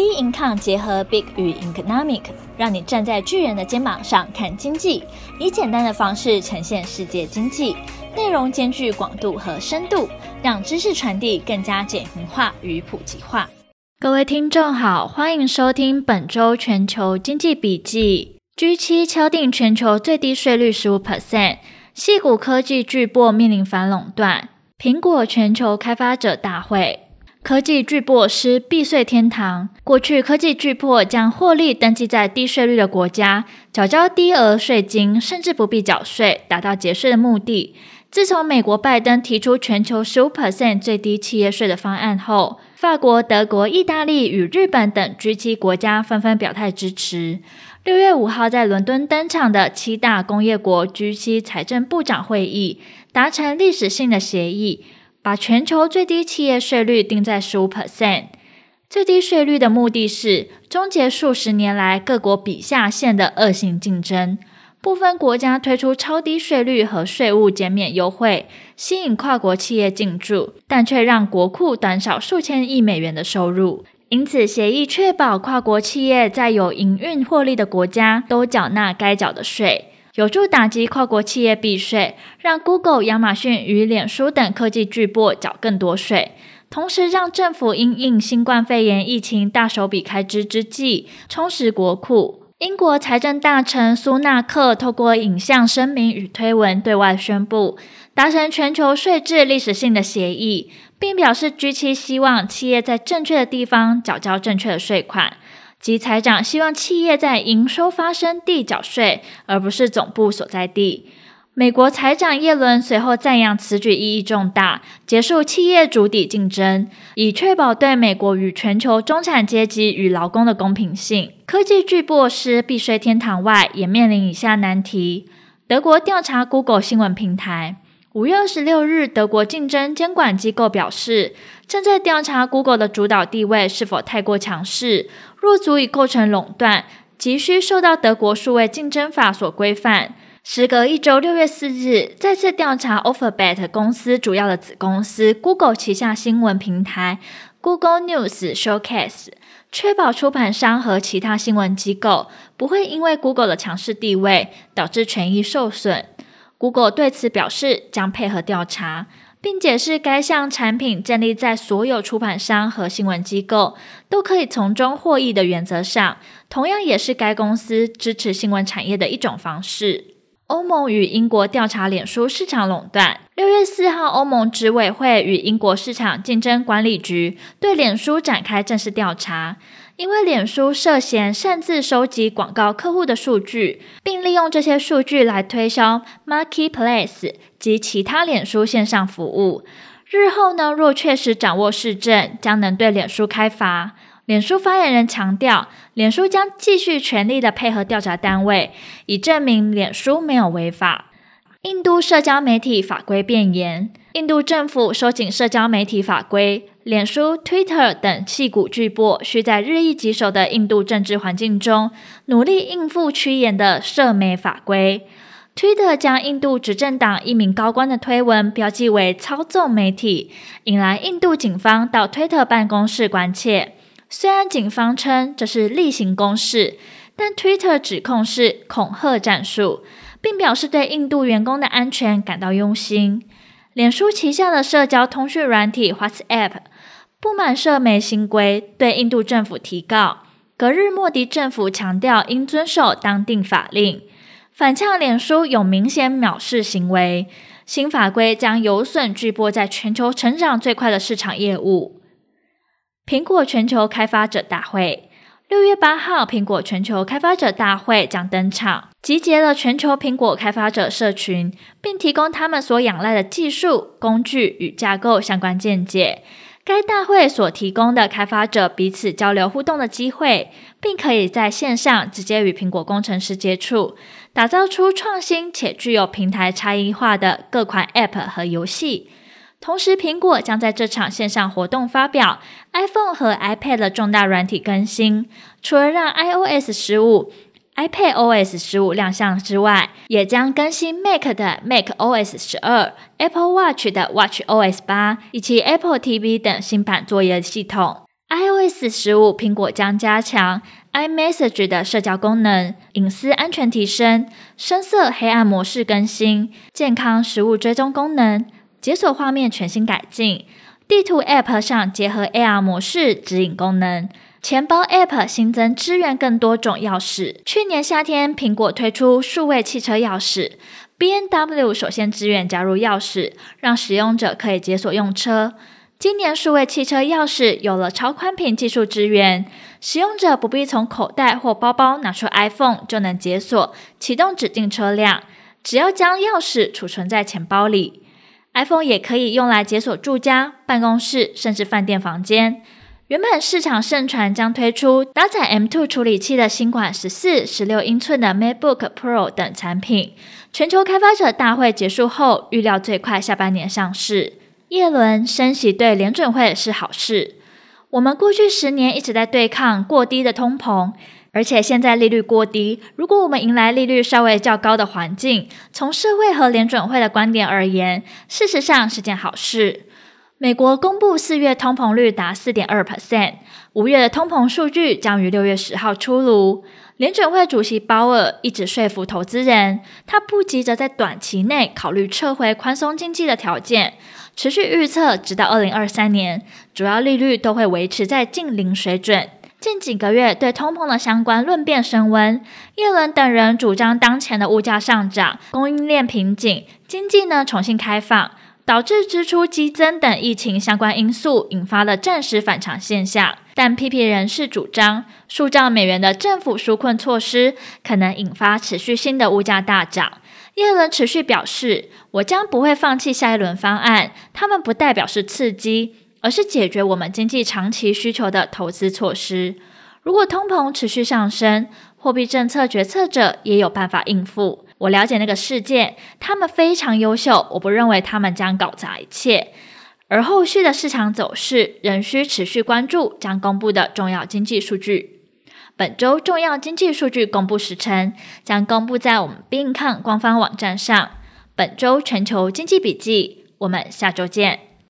B Income 结合 Big 与 Economic，让你站在巨人的肩膀上看经济，以简单的方式呈现世界经济，内容兼具广度和深度，让知识传递更加简明化与普及化。各位听众好，欢迎收听本周全球经济笔记。G7 敲定全球最低税率十五 percent，矽谷科技巨擘面临反垄断，苹果全球开发者大会。科技巨擘失避税天堂。过去，科技巨擘将获利登记在低税率的国家，缴交低额税金，甚至不必缴税，达到节税的目的。自从美国拜登提出全球十五 percent 最低企业税的方案后，法国、德国、意大利与日本等 G7 国家纷纷表态支持。六月五号在伦敦登场的七大工业国 G7 财政部长会议，达成历史性的协议。把全球最低企业税率定在十五 percent。最低税率的目的是终结数十年来各国比下限的恶性竞争。部分国家推出超低税率和税务减免优惠，吸引跨国企业进驻，但却让国库短少数千亿美元的收入。因此，协议确保跨国企业在有营运获利的国家都缴纳该缴的税。有助打击跨国企业避税，让 Google、亚马逊与脸书等科技巨擘缴更多税，同时让政府因应新冠肺炎疫情大手笔开支之际，充实国库。英国财政大臣苏纳克透过影像声明与推文对外宣布，达成全球税制历史性的协议，并表示 G7 希望企业在正确的地方缴交正确的税款。及财长希望企业在营收发生地缴税，而不是总部所在地。美国财长耶伦随后赞扬此举意义重大，结束企业主体竞争，以确保对美国与全球中产阶级与劳工的公平性。科技巨擘是避税天堂外，也面临以下难题：德国调查 Google 新闻平台。五月二十六日，德国竞争监管机构表示，正在调查 Google 的主导地位是否太过强势，若足以构成垄断，急需受到德国数位竞争法所规范。时隔一周，六月四日，再次调查 Alphabet 公司主要的子公司 Google 旗下新闻平台 Google News Showcase，确保出版商和其他新闻机构不会因为 Google 的强势地位导致权益受损。Google 对此表示将配合调查，并解释该项产品建立在所有出版商和新闻机构都可以从中获益的原则上，同样也是该公司支持新闻产业的一种方式。欧盟与英国调查脸书市场垄断。六月四号，欧盟执委会与英国市场竞争管理局对脸书展开正式调查。因为脸书涉嫌擅自收集广告客户的数据，并利用这些数据来推销 Marketplace 及其他脸书线上服务。日后呢，若确实掌握事证，将能对脸书开罚。脸书发言人强调，脸书将继续全力的配合调查单位，以证明脸书没有违法。印度社交媒体法规变严，印度政府收紧社交媒体法规。脸书、Twitter 等矽谷巨擘需在日益棘手的印度政治环境中，努力应付趋严的社媒法规。Twitter 将印度执政党一名高官的推文标记为操纵媒体，引来印度警方到 Twitter 办公室关切。虽然警方称这是例行公事，但 Twitter 指控是恐吓战术，并表示对印度员工的安全感到忧心。脸书旗下的社交通讯软体 WhatsApp 不满社媒新规，对印度政府提告。隔日，莫迪政府强调应遵守当地法令，反呛脸书有明显藐视行为。新法规将有损巨擘在全球成长最快的市场业务。苹果全球开发者大会。六月八号，苹果全球开发者大会将登场，集结了全球苹果开发者社群，并提供他们所仰赖的技术、工具与架构相关见解。该大会所提供的开发者彼此交流互动的机会，并可以在线上直接与苹果工程师接触，打造出创新且具有平台差异化的各款 App 和游戏。同时，苹果将在这场线上活动发表 iPhone 和 iPad 的重大软体更新。除了让 iOS 十五、iPadOS 十五亮相之外，也将更新 Mac 的 macOS 十二、Apple Watch 的 watchOS 八以及 Apple TV 等新版作业系统。iOS 十五，苹果将加强 iMessage 的社交功能，隐私安全提升，深色黑暗模式更新，健康食物追踪功能，解锁画面全新改进，地图 App 上结合 AR 模式指引功能，钱包 App 新增支援更多种钥匙。去年夏天，苹果推出数位汽车钥匙，B N W 首先支援加入钥匙，让使用者可以解锁用车。今年数位汽车钥匙有了超宽屏技术支援，使用者不必从口袋或包包拿出 iPhone 就能解锁启动指定车辆，只要将钥匙储存在钱包里，iPhone 也可以用来解锁住家、办公室甚至饭店房间。原本市场盛传将推出搭载 M2 处理器的新款十四、十六英寸的 MacBook Pro 等产品，全球开发者大会结束后，预料最快下半年上市。叶伦升息对联准会是好事。我们过去十年一直在对抗过低的通膨，而且现在利率过低。如果我们迎来利率稍微较高的环境，从社会和联准会的观点而言，事实上是件好事。美国公布四月通膨率达四点二 percent，五月的通膨数据将于六月十号出炉。联准会主席鲍尔一直说服投资人，他不急着在短期内考虑撤回宽松经济的条件。持续预测，直到二零二三年，主要利率都会维持在近零水准。近几个月对通膨的相关论辩升温，耶伦等人主张当前的物价上涨、供应链瓶颈、经济呢重新开放，导致支出激增等疫情相关因素，引发了暂时反常现象。但批评人士主张，数兆美元的政府纾困措施可能引发持续性的物价大涨。耶伦持续表示：“我将不会放弃下一轮方案，他们不代表是刺激，而是解决我们经济长期需求的投资措施。如果通膨持续上升，货币政策决策者也有办法应付。我了解那个世界，他们非常优秀，我不认为他们将搞砸一切。而后续的市场走势仍需持续关注将公布的重要经济数据。”本周重要经济数据公布时程将公布在我们 bincon 官方网站上。本周全球经济笔记，我们下周见。